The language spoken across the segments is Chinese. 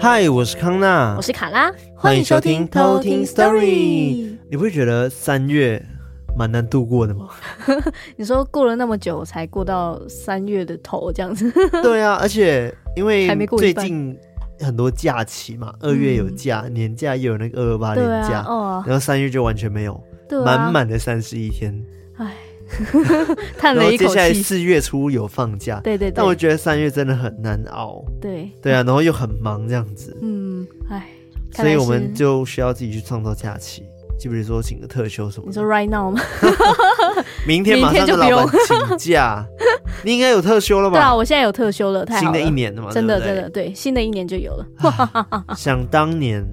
嗨，我是康娜，我是卡拉，欢迎收听偷听 Story。你不会觉得三月蛮难度过的吗？你说过了那么久才过到三月的头这样子？对啊，而且因为最近很多假期嘛，二月有假，嗯、年假又有那个二二八年假，啊哦、然后三月就完全没有，满满、啊、的三十一天。唉。叹了一口气。接下来四月初有放假，对对对。但我觉得三月真的很难熬，对对啊，然后又很忙这样子，嗯，哎，所以我们就需要自己去创造假期，就比如说请个特休什么。你说 right now 吗？明天马上就老板请假，你应该有特休了吧？对啊，我现在有特休了，太。新的一年了嘛，真的真的对，新的一年就有了。想当年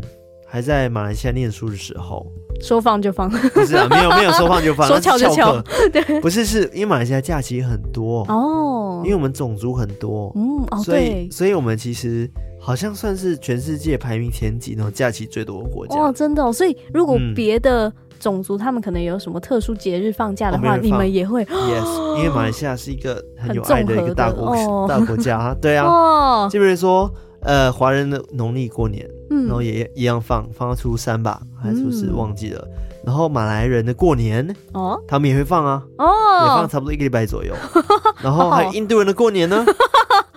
还在马来西亚念书的时候。说放就放，不是啊，没有没有 说放就放，说翘就翘，对，不是，是因为马来西亚假期很多。哦，因为我们种族很多，嗯，哦，所以所以我们其实好像算是全世界排名前几那种假期最多的国家。哦，真的哦，所以如果别的种族他们可能有什么特殊节日放假的话，你们也会，yes，因为马来西亚是一个很有爱的一个大国 大国家，对啊，就比如说呃华人的农历过年。然后也一样放放到初三吧，还是初四忘记了。然后马来人的过年哦，他们也会放啊，哦，也放差不多一个礼拜左右。然后还有印度人的过年呢，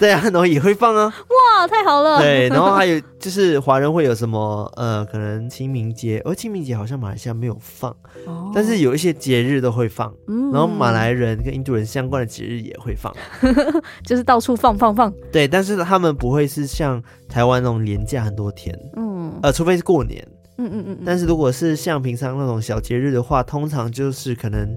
对啊，然后也会放啊。哇，太好了。对，然后还有就是华人会有什么呃，可能清明节，而清明节好像马来西亚没有放，但是有一些节日都会放。然后马来人跟印度人相关的节日也会放，就是到处放放放。对，但是他们不会是像台湾那种连假很多天。嗯，呃，除非是过年。嗯嗯嗯，但是如果是像平常那种小节日的话，通常就是可能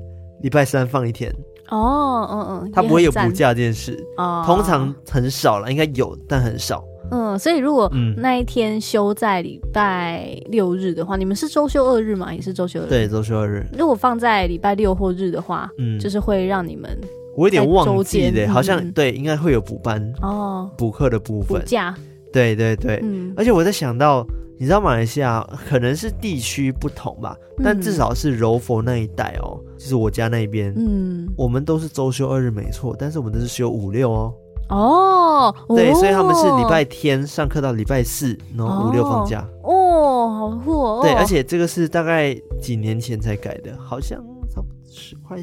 礼拜三放一天哦，嗯嗯，他不会有补假这件事哦，通常很少了，应该有，但很少。嗯，所以如果那一天休在礼拜六日的话，你们是周休二日吗？也是周休二日？对，周休二日。如果放在礼拜六或日的话，嗯，就是会让你们我有点忘记了，好像对，应该会有补班哦，补课的部分，补假。对对对，嗯，而且我在想到。你知道马来西亚可能是地区不同吧，嗯、但至少是柔佛那一带哦，就是我家那边，嗯，我们都是周休二日没错，但是我们都是休五六哦。哦，对，哦、所以他们是礼拜天上课到礼拜四，然后五六放假。哦，好酷哦。对，而且这个是大概几年前才改的，好像差不多十块。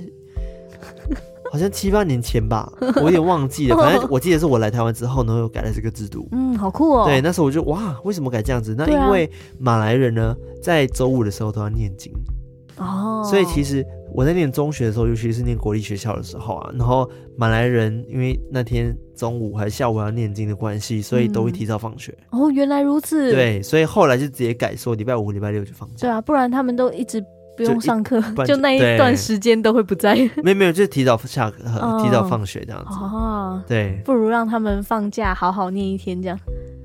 好像七八年前吧，我有点忘记了。反正 我记得是我来台湾之后，呢又改了这个制度。嗯，好酷哦。对，那时候我就哇，为什么改这样子？那因为马来人呢，在周五的时候都要念经。哦。所以其实我在念中学的时候，尤其是念国立学校的时候啊，然后马来人因为那天中午还是下午要念经的关系，所以都会提早放学。哦，原来如此。对，所以后来就直接改说礼拜五、礼拜六就放假。对啊，不然他们都一直。不用上课，就，就那一段时间都会不在。没有没有，就是提早下课，哦、提早放学这样子。哦，对，不如让他们放假，好好念一天这样。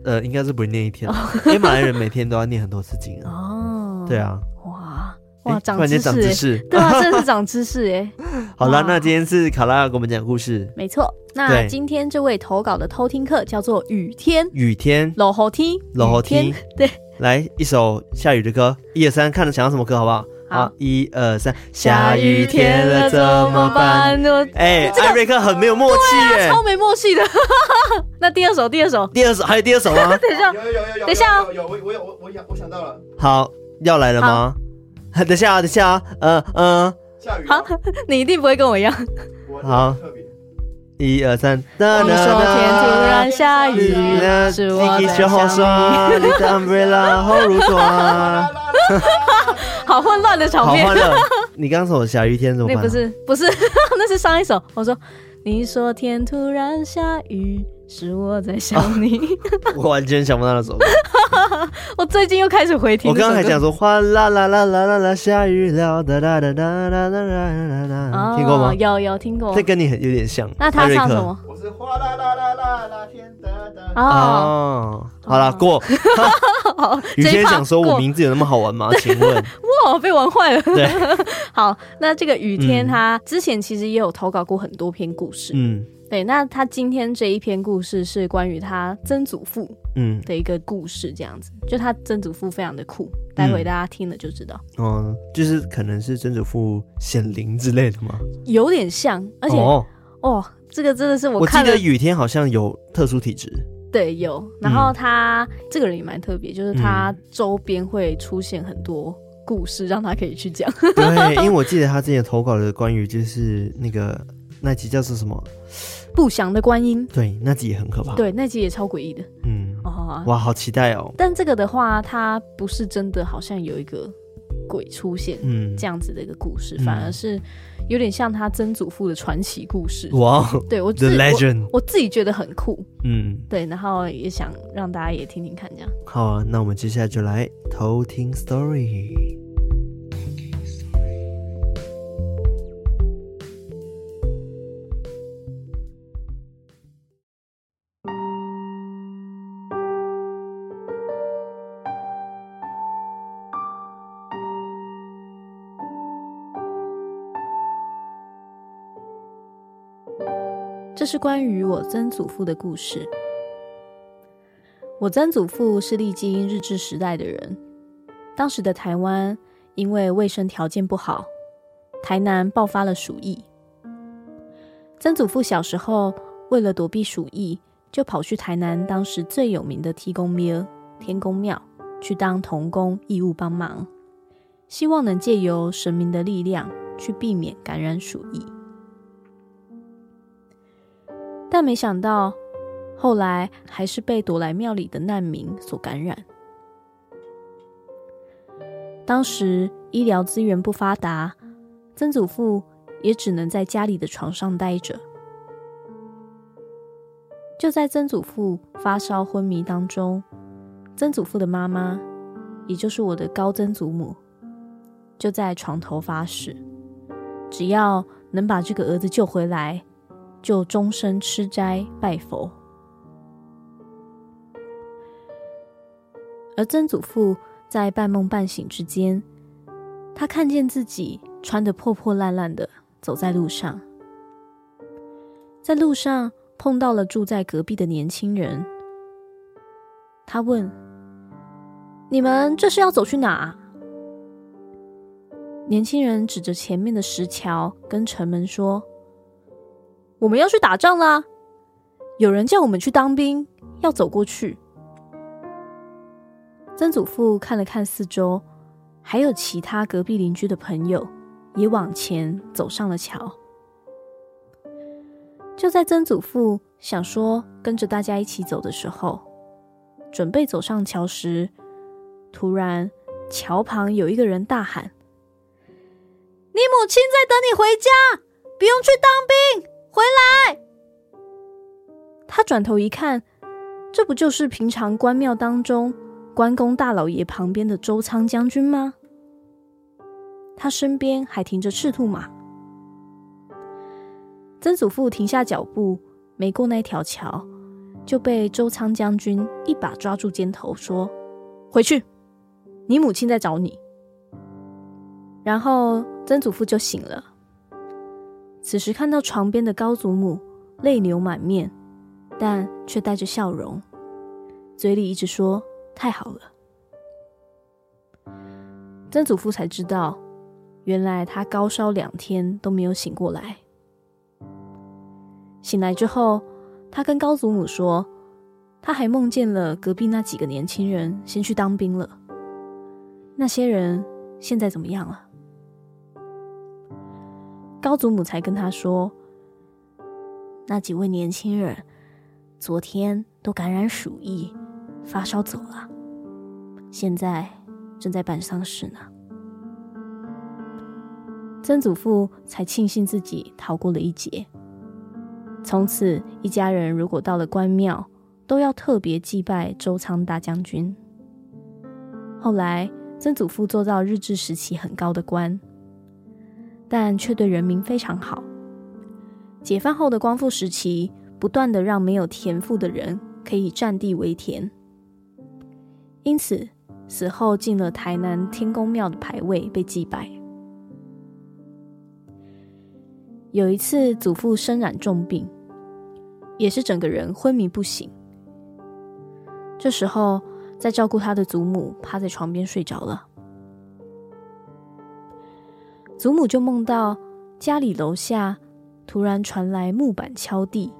呃，应该是不会念一天，哦、因为马来人每天都要念很多次经啊。哦，对啊。哇哇，长知识，对啊，真的是长知识哎。好了，那今天是卡拉要给我们讲故事。没错，那今天这位投稿的偷听客叫做雨天。雨天，老好听，老好听。对，来一首下雨的歌，一二三，看着想要什么歌，好不好？好，一二三，下雨天了怎么办？哎，艾瑞克很没有默契耶，超没默契的。那第二首，第二首，第二首还有第二首吗？等一下，有有有有，等一下，有我我有我我想我想到了。好，要来了吗？等一下，等一下，嗯嗯。下雨。好，你一定不会跟我一样。好，一二三。你说天突然下雨，是我在好混乱的场面。好欢乐。你刚刚说下雨天怎么办？那不是，不是，那是上一首。我说，你说天突然下雨。是我在想你，我完全想不到那首歌。我最近又开始回听。我刚刚还讲说哗啦啦啦啦啦啦下雨了哒哒哒哒哒哒哒哒，听过吗？有有听过。这跟你很有点像。那他唱什么？我是哗啦啦啦啦啦天哒哒。哦，好了，过。雨天想说我名字有那么好玩吗？请问。哇，被玩坏了。对。好，那这个雨天他之前其实也有投稿过很多篇故事。嗯。对，那他今天这一篇故事是关于他曾祖父嗯的一个故事，这样子，嗯、就他曾祖父非常的酷，待会大家听了就知道。嗯，就是可能是曾祖父显灵之类的吗？有点像，而且哦，哦，这个真的是我看我记得雨天好像有特殊体质。对，有。然后他、嗯、这个人也蛮特别，就是他周边会出现很多故事，让他可以去讲。对，因为我记得他之前投稿的关于就是那个那集叫做什么不祥的观音，对，那集也很可怕。对，那集也超诡异的。嗯，哦，哇，好期待哦。但这个的话，他不是真的，好像有一个。鬼出现，嗯，这样子的一个故事，嗯、反而是有点像他曾祖父的传奇故事。哇对我自己我自己觉得很酷，嗯，对，然后也想让大家也听听看，这样。好啊，那我们接下来就来偷听 story。是关于我曾祖父的故事。我曾祖父是历经日治时代的人，当时的台湾因为卫生条件不好，台南爆发了鼠疫。曾祖父小时候为了躲避鼠疫，就跑去台南当时最有名的天公庙天公庙去当童工义务帮忙，希望能借由神明的力量去避免感染鼠疫。但没想到，后来还是被躲来庙里的难民所感染。当时医疗资源不发达，曾祖父也只能在家里的床上待着。就在曾祖父发烧昏迷当中，曾祖父的妈妈，也就是我的高曾祖母，就在床头发誓，只要能把这个儿子救回来。就终身吃斋拜佛，而曾祖父在半梦半醒之间，他看见自己穿得破破烂烂的走在路上，在路上碰到了住在隔壁的年轻人，他问：“你们这是要走去哪？”年轻人指着前面的石桥跟城门说。我们要去打仗啦！有人叫我们去当兵，要走过去。曾祖父看了看四周，还有其他隔壁邻居的朋友也往前走上了桥。就在曾祖父想说跟着大家一起走的时候，准备走上桥时，突然桥旁有一个人大喊：“你母亲在等你回家，不用去当兵。”回来！他转头一看，这不就是平常关庙当中关公大老爷旁边的周仓将军吗？他身边还停着赤兔马。曾祖父停下脚步，没过那条桥，就被周仓将军一把抓住肩头，说：“回去，你母亲在找你。”然后曾祖父就醒了。此时看到床边的高祖母泪流满面，但却带着笑容，嘴里一直说：“太好了。”曾祖父才知道，原来他高烧两天都没有醒过来。醒来之后，他跟高祖母说，他还梦见了隔壁那几个年轻人先去当兵了。那些人现在怎么样了？高祖母才跟他说：“那几位年轻人昨天都感染鼠疫，发烧走了，现在正在办丧事呢。”曾祖父才庆幸自己逃过了一劫。从此，一家人如果到了关庙，都要特别祭拜周仓大将军。后来，曾祖父做到日治时期很高的官。但却对人民非常好。解放后的光复时期，不断的让没有田赋的人可以占地为田，因此死后进了台南天公庙的牌位被祭拜。有一次，祖父身染重病，也是整个人昏迷不醒。这时候，在照顾他的祖母趴在床边睡着了。祖母就梦到家里楼下突然传来木板敲地、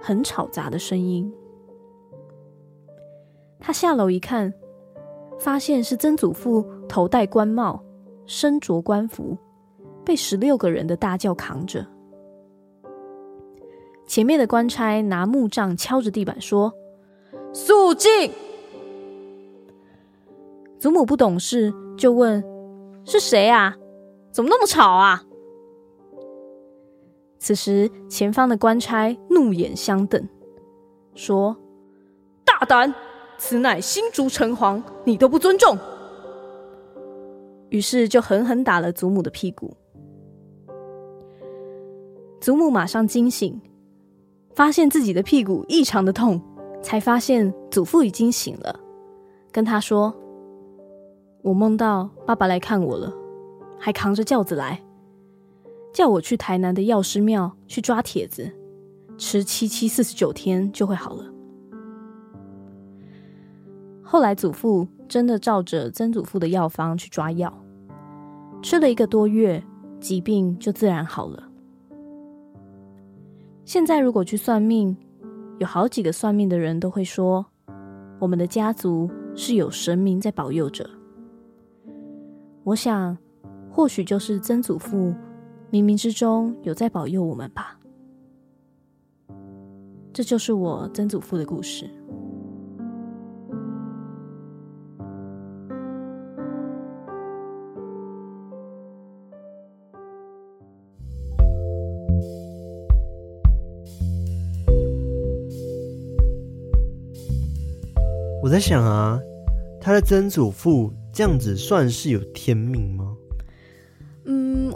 很吵杂的声音，他下楼一看，发现是曾祖父头戴官帽，身着官服，被十六个人的大轿扛着。前面的官差拿木杖敲着地板说：“肃静！”祖母不懂事，就问：“是谁啊？怎么那么吵啊？”此时，前方的官差怒眼相瞪，说：“大胆！此乃新竹城隍，你都不尊重。”于是就狠狠打了祖母的屁股。祖母马上惊醒，发现自己的屁股异常的痛，才发现祖父已经醒了，跟他说。我梦到爸爸来看我了，还扛着轿子来，叫我去台南的药师庙去抓帖子，吃七七四十九天就会好了。后来祖父真的照着曾祖父的药方去抓药，吃了一个多月，疾病就自然好了。现在如果去算命，有好几个算命的人都会说，我们的家族是有神明在保佑着。我想，或许就是曾祖父冥冥之中有在保佑我们吧。这就是我曾祖父的故事。我在想啊，他的曾祖父。这样子算是有天命吗？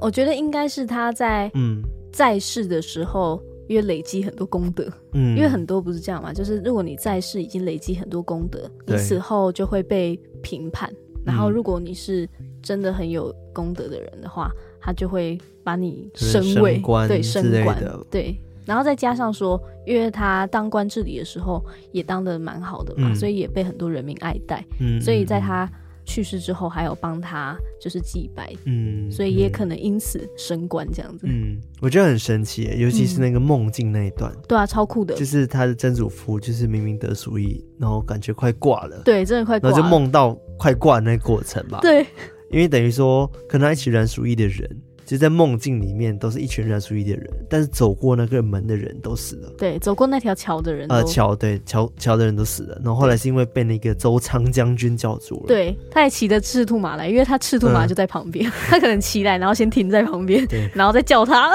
嗯，我觉得应该是他在嗯。在世的时候，因为累积很多功德，嗯，因为很多不是这样嘛，就是如果你在世已经累积很多功德，你死后就会被评判，然后如果你是真的很有功德的人的话，他就会把你升官对，升官对。然后再加上说，因为他当官治理的时候也当的蛮好的嘛，嗯，所以也被很多人民爱戴，嗯，所以在他。去世之后还有帮他就是祭拜，嗯，所以也可能因此升官这样子。嗯，我觉得很神奇，尤其是那个梦境那一段，嗯。对啊，超酷的。就是他的曾祖父，就是明明得鼠疫，然后感觉快挂了。对，真的快挂了。然后就梦到快挂那个过程吧。对，因为等于说，跟他一起染鼠疫的人。就在梦境里面，都是一群染鼠疫的人，但是走过那个门的人都死了。对，走过那条桥的人，呃，桥对桥桥的人都死了。然后后来是因为被那个周仓将军叫住了。对，他还骑着赤兔马来，因为他赤兔马就在旁边，嗯、他可能骑来，然后先停在旁边，对，然后再叫他啊，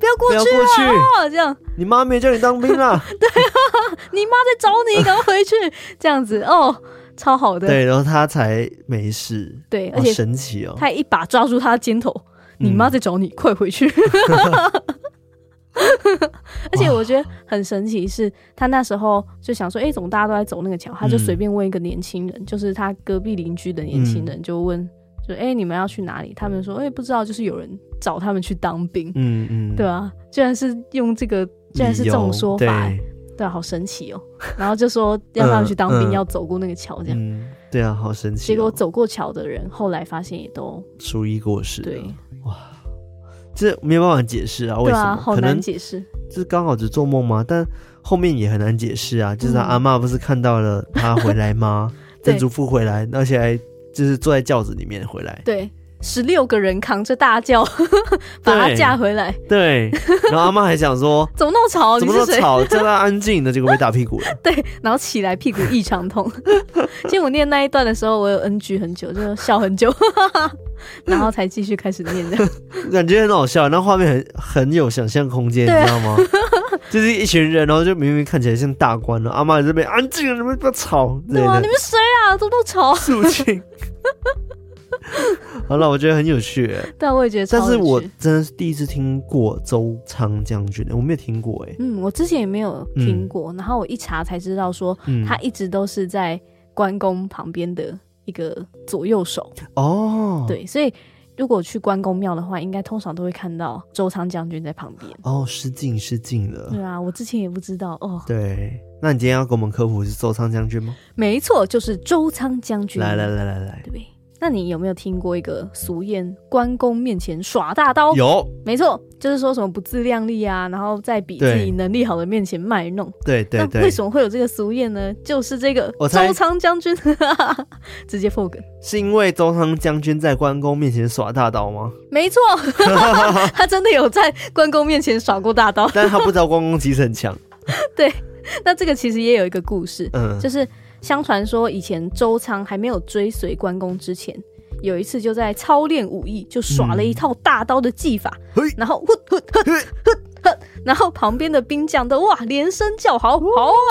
不要过去，不要过去，这样。你妈没叫你当兵啊？对啊，你妈在找你，赶快回去。这样子哦，超好的。对，然后他才没事。对，而且神奇哦，他一把抓住他的肩头。你妈在找你，嗯、快回去！而且我觉得很神奇，是他那时候就想说，哎、欸，怎么大家都在走那个桥？他就随便问一个年轻人、嗯，就是他隔壁邻居的年轻人，就问，就哎、欸，你们要去哪里？他们说，哎、欸，不知道，就是有人找他们去当兵。嗯嗯，对啊，居然是用这个，居然是这种说法、欸，对啊，好神奇哦。然后就说要他们去当兵，嗯、要走过那个桥，这样、嗯。对啊，好神奇、哦。结果走过桥的人，后来发现也都初一过世。对。哇，这没有办法解释啊，为什么？啊、好难解释，就是刚好只做梦吗？但后面也很难解释啊。就是他阿妈不是看到了他回来吗？曾祖父回来，而且还就是坐在轿子里面回来。对。十六个人扛着大轿 把他架回来，对。对然后阿妈还想说，怎么那么吵？怎么那么吵？叫他安静的，结果被打屁股了。对，然后起来屁股异常痛。其实我念那一段的时候，我有 NG 很久，就笑很久，然后才继续开始念的。感觉很好笑，那画面很很有想象空间，你知道吗？就是一群人，然后就明明看起来像大官了，阿妈在这边安静，你们不要吵。对啊，你们谁啊？都吵？肃静。好了，我觉得很有趣，对，我也觉得。但是我真的是第一次听过周仓将军，我没有听过哎。嗯，我之前也没有听过，嗯、然后我一查才知道说，他一直都是在关公旁边的一个左右手。哦，对，所以如果去关公庙的话，应该通常都会看到周仓将军在旁边。哦，失敬失敬了。对啊，我之前也不知道哦。对，那你今天要给我们科普是周仓将军吗？没错，就是周仓将军。来来来来来，对？那你有没有听过一个俗谚“关公面前耍大刀”？有，没错，就是说什么不自量力啊，然后在比自己能力好的面前卖弄。对对对。那为什么会有这个俗谚呢？就是这个周仓将军 直接破梗，是因为周仓将军在关公面前耍大刀吗？没错，他真的有在关公面前耍过大刀，但是他不知道关公其实很强。对，那这个其实也有一个故事，嗯，就是。相传说，以前周仓还没有追随关公之前，有一次就在操练武艺，就耍了一套大刀的技法，嗯、然后然后旁边的兵将都哇连声叫好，好啊，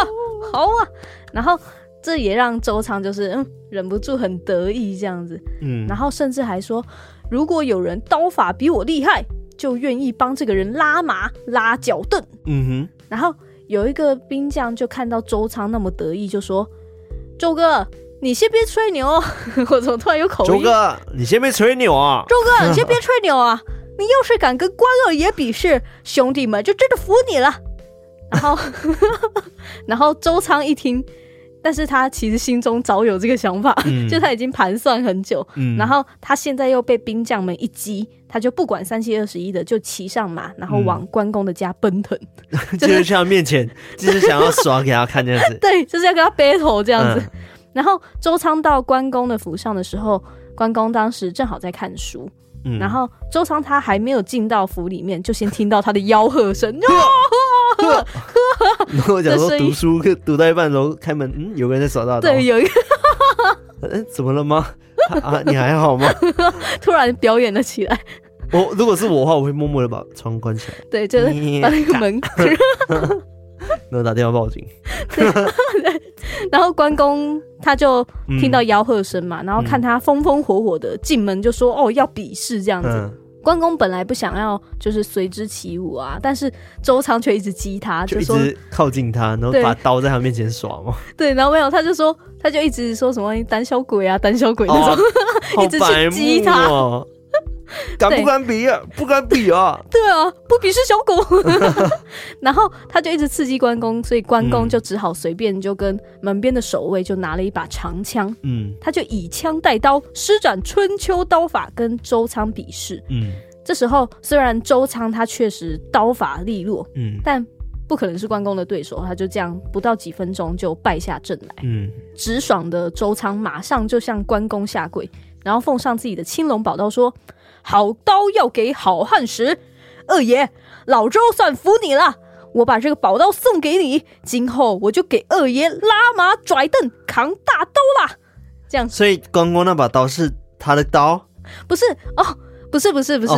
好啊，然后这也让周仓就是嗯忍不住很得意这样子，嗯，然后甚至还说，如果有人刀法比我厉害，就愿意帮这个人拉马拉脚凳，嗯哼，然后有一个兵将就看到周仓那么得意，就说。周哥，你先别吹牛，我怎么突然有口音？周哥，你先别吹牛啊！周哥，你先别吹牛啊！你要是敢跟关二爷比试，兄弟们就真的服你了。然后，然后周仓一听，但是他其实心中早有这个想法，嗯、就他已经盘算很久。嗯、然后他现在又被兵将们一击，他就不管三七二十一的就骑上马，然后往关公的家奔腾，嗯、就是去他面前，就是想要耍给他看这样子。对，就是要跟他 battle 这样子。嗯、然后周仓到关公的府上的时候，关公当时正好在看书。嗯、然后周仓他还没有进到府里面，就先听到他的吆喝声。然后我讲说读书读到一半的时候开门，嗯，有个人在耍大刀。对，有一个。嗯，怎么了吗？啊，你还好吗？突然表演了起来。我如果是我的话，我会默默的把窗关起来。对，就是把那个门。然后打电话报警。然后关公他就听到吆喝声嘛，然后看他风风火火的进门，就说：“哦，要比试这样子。”关公本来不想要就是随之起舞啊，但是周仓却一直激他，就说，一直靠近他，然后把刀在他面前耍嘛。对，然后没有，他就说，他就一直说什么胆小鬼啊，胆小鬼那种，哦、一直去激他。敢不敢比啊？不敢比啊！对啊，不比是小狗。然后他就一直刺激关公，所以关公就只好随便就跟门边的守卫就拿了一把长枪，嗯，他就以枪带刀施展春秋刀法跟周仓比试，嗯，这时候虽然周仓他确实刀法利落，嗯，但不可能是关公的对手，他就这样不到几分钟就败下阵来，嗯，直爽的周仓马上就向关公下跪，然后奉上自己的青龙宝刀说。好刀要给好汉时，二爷，老周算服你了。我把这个宝刀送给你，今后我就给二爷拉马拽凳扛大刀啦。这样，所以关公那把刀是他的刀？不是哦。不是不是不是，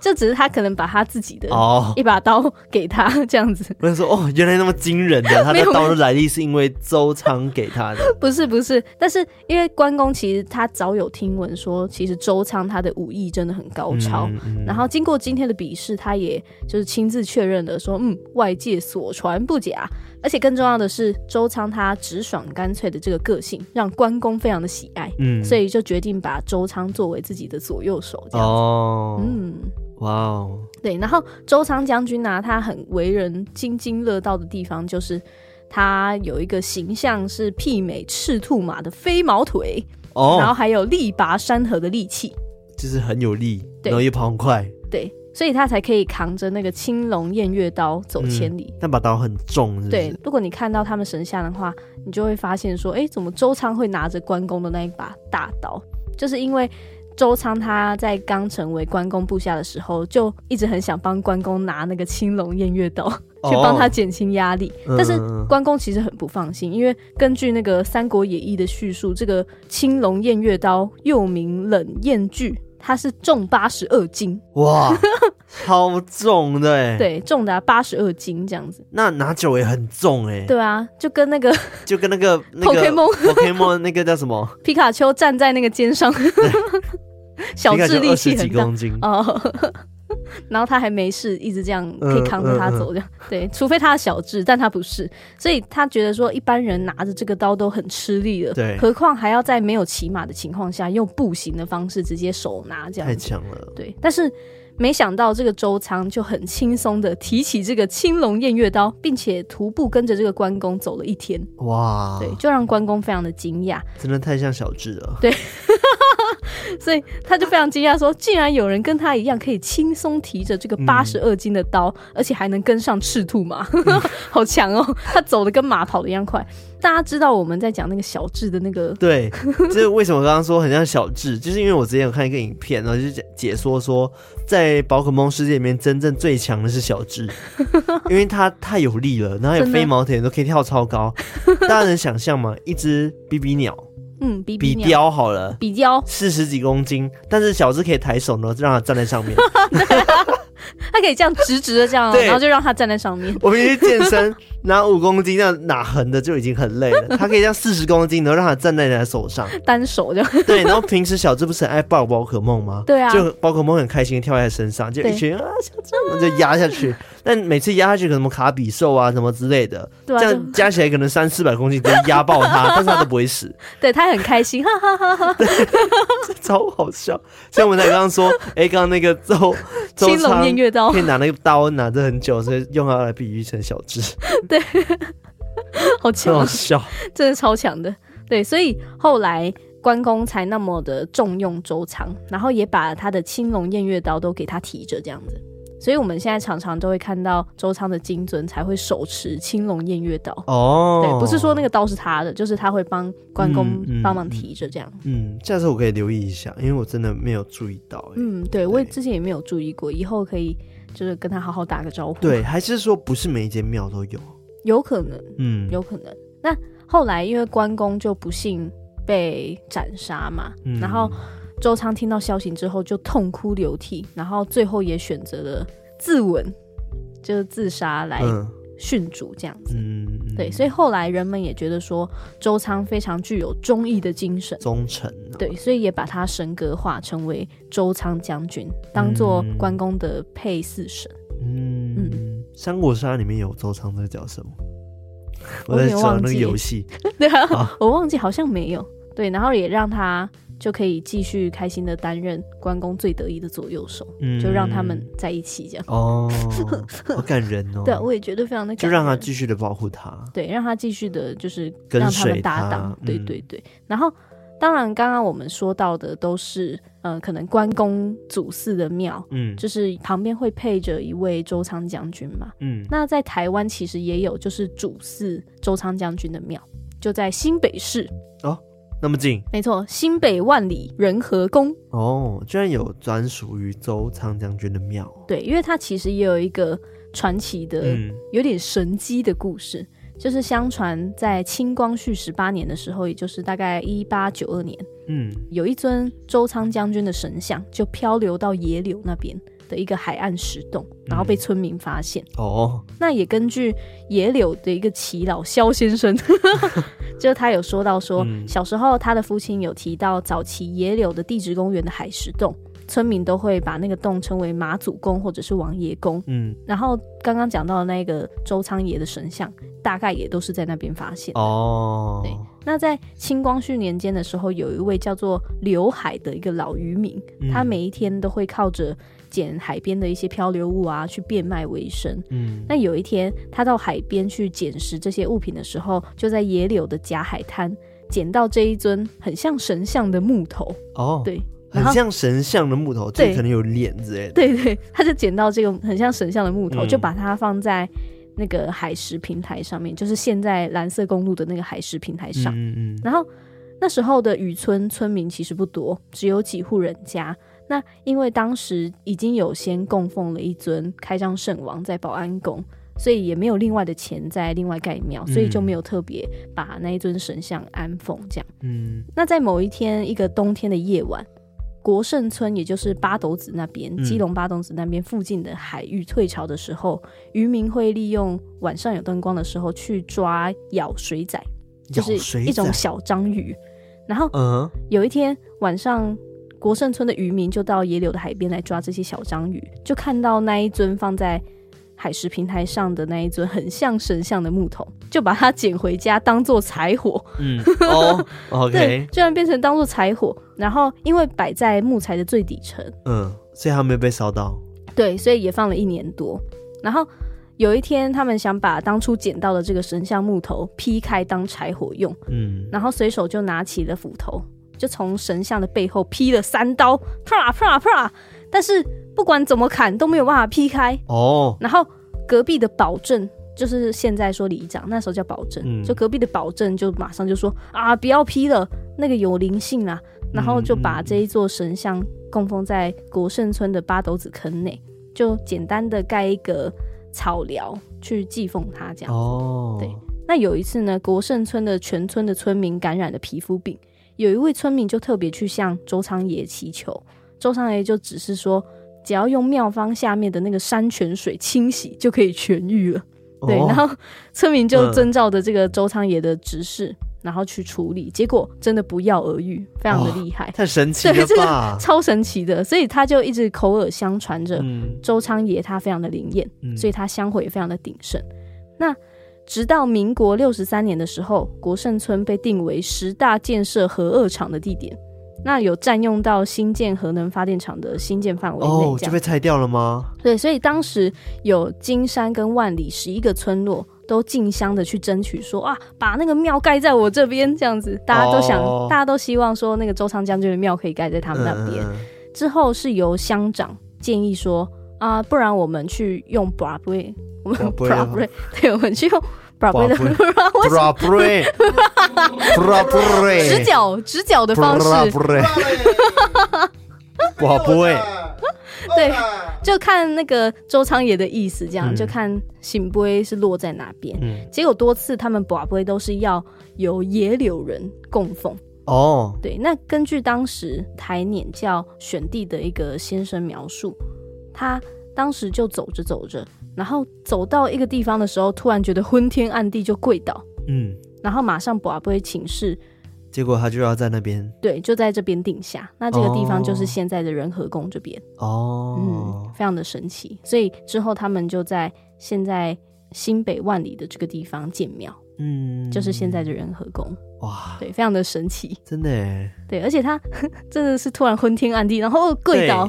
这、oh. 只是他可能把他自己的一把刀给他这样子。我就说哦，原来那么惊人的，他的刀的来历是因为周仓给他的。不是不是，但是因为关公其实他早有听闻说，其实周仓他的武艺真的很高超。嗯嗯、然后经过今天的比试，他也就是亲自确认了说，嗯，外界所传不假。而且更重要的是，周仓他直爽干脆的这个个性，让关公非常的喜爱，嗯，所以就决定把周仓作为自己的左右手，这样。子。哦，嗯，哇哦，对。然后周仓将军呢、啊，他很为人津津乐道的地方，就是他有一个形象是媲美赤兔马的飞毛腿，哦，然后还有力拔山河的力气，就是很有力，对，然后也跑很快，对。所以他才可以扛着那个青龙偃月刀走千里。那、嗯、把刀很重是是？对，如果你看到他们神像的话，你就会发现说，哎、欸，怎么周仓会拿着关公的那一把大刀？就是因为周仓他在刚成为关公部下的时候，就一直很想帮关公拿那个青龙偃月刀，去帮他减轻压力。哦、但是关公其实很不放心，因为根据那个《三国演义》的叙述，这个青龙偃月刀又名冷艳锯。它是重八十二斤，哇，超重的哎，对，重达八十二斤这样子。那拿酒也很重哎，对啊，就跟那个，就跟那个 Pokemon，Pokemon 那个叫什么？皮卡丘站在那个肩上，小智力气很大。哦。然后他还没事，一直这样可以扛着他走，这样、嗯嗯嗯、对。除非他小智，但他不是，所以他觉得说一般人拿着这个刀都很吃力了，对。何况还要在没有骑马的情况下，用步行的方式直接手拿，这样太强了。对，但是没想到这个周仓就很轻松的提起这个青龙偃月刀，并且徒步跟着这个关公走了一天。哇，对，就让关公非常的惊讶，真的太像小智了。对。所以他就非常惊讶，说竟然有人跟他一样可以轻松提着这个八十二斤的刀，嗯、而且还能跟上赤兔马，好强哦！他走的跟马跑的一样快。大家知道我们在讲那个小智的那个对，就是为什么刚刚说很像小智，就是因为我之前有看一个影片，然后就解解说说，在宝可梦世界里面真正最强的是小智，因为他太有力了，然后有飞毛腿，都可以跳超高。大家能想象吗？一只比比鸟。嗯，比比雕好了，比雕四十几公斤，但是小智可以抬手呢，就让他站在上面。他可以这样直直的这样，然后就让他站在上面。我们去健身拿五公斤这样拿横的就已经很累了，他可以这样四十公斤，然后让他站在你的手上，单手就对。然后平时小智不是很爱抱宝可梦吗？对啊，就宝可梦很开心跳在他身上，就一群啊小智就压下去。但每次压下去，可能什么卡比兽啊什么之类的，这样加起来可能三四百公斤，直接压爆他，但是他都不会死。对，他很开心，哈哈哈哈哈，超好笑。像我们才刚刚说，哎、欸，刚刚那个周周青龙偃月刀可以拿那个刀拿着很久，所以用它来比喻成小智。对，好强，好笑，真的超强的。对，所以后来关公才那么的重用周仓，然后也把他的青龙偃月刀都给他提着，这样子。所以我们现在常常都会看到周仓的金尊才会手持青龙偃月刀。哦，对，不是说那个刀是他的，就是他会帮关公帮忙提着这样。嗯，下次我可以留意一下，因为我真的没有注意到。嗯，对，对我也之前也没有注意过，以后可以就是跟他好好打个招呼。对，还是说不是每一间庙都有？有可能，嗯，有可能。那后来因为关公就不幸被斩杀嘛，嗯、然后。周仓听到消息之后就痛哭流涕，然后最后也选择了自刎，就是自杀来殉主这样子。嗯，对，所以后来人们也觉得说周仓非常具有忠义的精神，忠诚。对，所以也把他神格化，成为周仓将军，当做关公的配祀神。嗯嗯，三国杀里面有周仓这个角色吗？我在玩那个游戏，对啊，我忘记好像没有。对，然后也让他。就可以继续开心的担任关公最得意的左右手，嗯、就让他们在一起这样。哦，好感人哦。对，我也觉得非常的感人。就让他继续的保护他。对，让他继续的，就是让他们搭档。对对对。然后，当然，刚刚我们说到的都是，呃，可能关公祖祀的庙，嗯，就是旁边会配着一位周仓将军嘛，嗯。那在台湾其实也有，就是主祀周仓将军的庙，就在新北市哦。那么近，没错，新北万里仁和宫哦，居然有专属于周仓将军的庙。对，因为它其实也有一个传奇的、嗯、有点神迹的故事，就是相传在清光绪十八年的时候，也就是大概一八九二年，嗯，有一尊周仓将军的神像就漂流到野柳那边的一个海岸石洞，然后被村民发现。嗯、哦，那也根据野柳的一个耆老萧先生，就他有说到说，嗯、小时候他的父亲有提到早期野柳的地质公园的海石洞，村民都会把那个洞称为马祖宫或者是王爷宫。嗯，然后刚刚讲到的那个周仓爷的神像，大概也都是在那边发现。哦，对。那在清光绪年间的时候，有一位叫做刘海的一个老渔民，嗯、他每一天都会靠着。捡海边的一些漂流物啊，去变卖为生。嗯，那有一天，他到海边去捡拾这些物品的时候，就在野柳的假海滩捡到这一尊很像神像的木头。哦，对，很像神像的木头，这可能有脸之类的。对对，他就捡到这个很像神像的木头，嗯、就把它放在那个海石平台上面，就是现在蓝色公路的那个海石平台上。嗯嗯，然后那时候的渔村村民其实不多，只有几户人家。那因为当时已经有先供奉了一尊开漳圣王在保安宫，所以也没有另外的钱在另外盖庙，所以就没有特别把那一尊神像安奉这样。嗯，那在某一天一个冬天的夜晚，国胜村也就是八斗子那边，基隆八斗子那边附近的海域退潮的时候，渔民会利用晚上有灯光的时候去抓咬水仔，就是一种小章鱼。然后，嗯，有一天晚上。国胜村的渔民就到野柳的海边来抓这些小章鱼，就看到那一尊放在海石平台上的那一尊很像神像的木头，就把它捡回家当做柴火。嗯，哦，OK，对，居然变成当做柴火，然后因为摆在木材的最底层，嗯，所以它没有被烧到。对，所以也放了一年多。然后有一天，他们想把当初捡到的这个神像木头劈开当柴火用，嗯，然后随手就拿起了斧头。就从神像的背后劈了三刀，啪啪啪，但是不管怎么砍都没有办法劈开哦。然后隔壁的保证，就是现在说里长，那时候叫保证，嗯、就隔壁的保证就马上就说啊，不要劈了，那个有灵性啊。然后就把这一座神像供奉在国胜村的八斗子坑内，就简单的盖一个草寮去祭奉他这样。哦，对。那有一次呢，国胜村的全村的村民感染了皮肤病，有一位村民就特别去向周仓爷祈求，周仓爷就只是说，只要用妙方下面的那个山泉水清洗就可以痊愈了。哦、对，然后村民就遵照着这个周仓爷的指示。嗯然后去处理，结果真的不药而愈，非常的厉害，太神 奇了吧？这个超神奇的，所以他就一直口耳相传着，周仓爷他非常的灵验，嗯、所以他香火也非常的鼎盛。那直到民国六十三年的时候，国盛村被定为十大建设核二厂的地点，那有占用到新建核能发电厂的新建范围内，哦，就被拆掉了吗？对，所以当时有金山跟万里十一个村落。都竞相的去争取说，说啊，把那个庙盖在我这边，这样子，大家都想，哦、大家都希望说，那个周仓将军的庙可以盖在他们那边。嗯、之后是由乡长建议说，啊，不然我们去用 Broadway，我们 Broadway，对，我们去用 Broadway 的 直角直角的方式，Broadway。对，就看那个周昌爷的意思，这样、嗯、就看醒杯是落在哪边。嗯，结果多次他们跋杯都是要由野柳人供奉。哦，对，那根据当时台碾教选帝的一个先生描述，他当时就走着走着，然后走到一个地方的时候，突然觉得昏天暗地，就跪倒。嗯，然后马上不会请示。结果他就要在那边，对，就在这边定下。那这个地方就是现在的仁和宫这边哦，嗯，非常的神奇。所以之后他们就在现在新北万里的这个地方建庙，嗯，就是现在的仁和宫。哇，对，非常的神奇，真的耶。对，而且他 真的是突然昏天暗地，然后跪倒，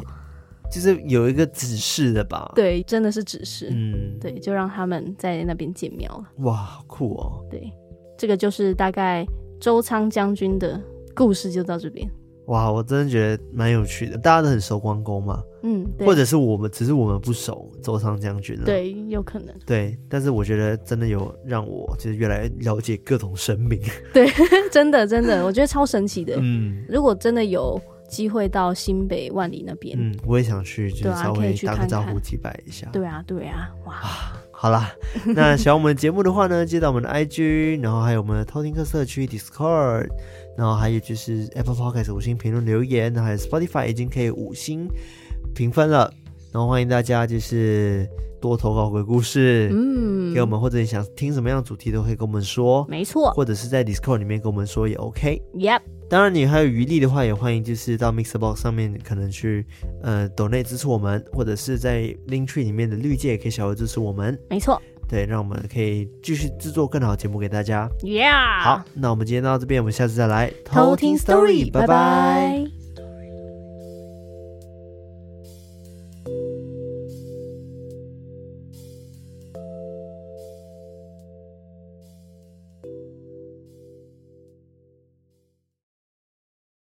就是有一个指示的吧？对，真的是指示。嗯，对，就让他们在那边建庙了。哇，好酷哦。对，这个就是大概。周仓将军的故事就到这边。哇，我真的觉得蛮有趣的。大家都很熟关公嘛，嗯，或者是我们只是我们不熟周仓将军，对，有可能。对，但是我觉得真的有让我就是越来越了解各种神明。对，真的真的，我觉得超神奇的。嗯，如果真的有机会到新北万里那边，嗯，我也想去，就是稍微打个招呼祭拜一下。对啊，对啊，哇。好啦，那喜欢我们节目的话呢，记得我们的 IG，然后还有我们的偷听客社区 Discord，然后还有就是 Apple Podcast 五星评论留言，然后还有 Spotify 已经可以五星评分了，然后欢迎大家就是多投稿鬼故事，嗯，给我们或者你想听什么样的主题都可以跟我们说，没错，或者是在 Discord 里面跟我们说也 OK。Yep。当然，你还有余力的话，也欢迎就是到 Mixerbox 上面可能去呃抖内支持我们，或者是在 Linktree 里面的绿界也可以小额支持我们。没错，对，让我们可以继续制作更好的节目给大家。Yeah，好，那我们今天到这边，我们下次再来偷听 Story，拜拜。